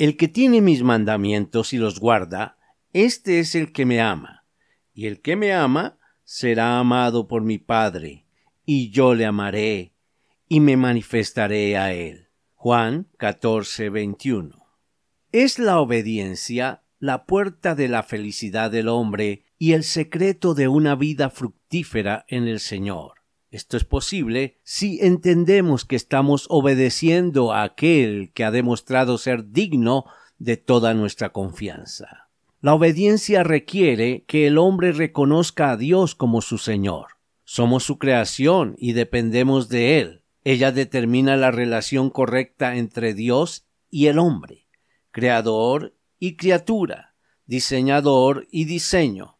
El que tiene mis mandamientos y los guarda, este es el que me ama. Y el que me ama será amado por mi Padre, y yo le amaré, y me manifestaré a él. Juan 14, 21. Es la obediencia la puerta de la felicidad del hombre y el secreto de una vida fructífera en el Señor. Esto es posible si entendemos que estamos obedeciendo a aquel que ha demostrado ser digno de toda nuestra confianza. La obediencia requiere que el hombre reconozca a Dios como su Señor. Somos su creación y dependemos de Él. Ella determina la relación correcta entre Dios y el hombre, creador y criatura, diseñador y diseño,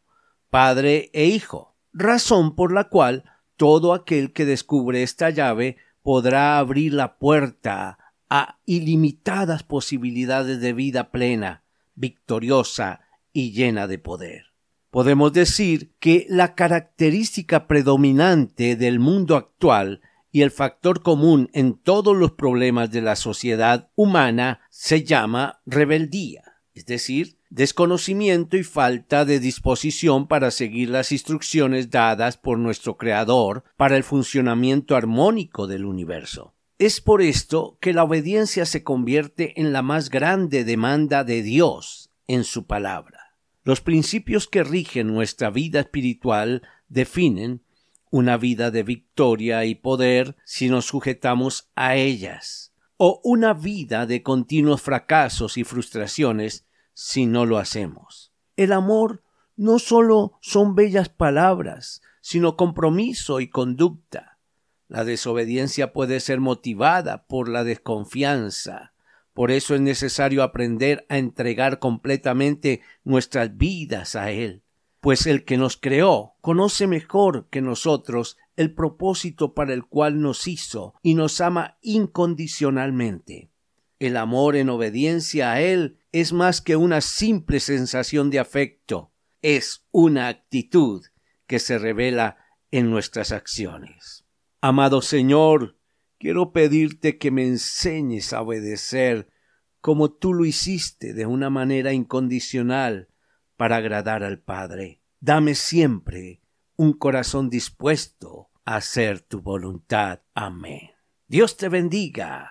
padre e hijo, razón por la cual todo aquel que descubre esta llave podrá abrir la puerta a ilimitadas posibilidades de vida plena, victoriosa y llena de poder. Podemos decir que la característica predominante del mundo actual y el factor común en todos los problemas de la sociedad humana se llama rebeldía, es decir, desconocimiento y falta de disposición para seguir las instrucciones dadas por nuestro Creador para el funcionamiento armónico del universo. Es por esto que la obediencia se convierte en la más grande demanda de Dios en su palabra. Los principios que rigen nuestra vida espiritual definen una vida de victoria y poder si nos sujetamos a ellas, o una vida de continuos fracasos y frustraciones si no lo hacemos. El amor no solo son bellas palabras, sino compromiso y conducta. La desobediencia puede ser motivada por la desconfianza. Por eso es necesario aprender a entregar completamente nuestras vidas a Él, pues el que nos creó conoce mejor que nosotros el propósito para el cual nos hizo y nos ama incondicionalmente. El amor en obediencia a Él es más que una simple sensación de afecto, es una actitud que se revela en nuestras acciones. Amado Señor, quiero pedirte que me enseñes a obedecer como tú lo hiciste de una manera incondicional para agradar al Padre. Dame siempre un corazón dispuesto a hacer tu voluntad. Amén. Dios te bendiga.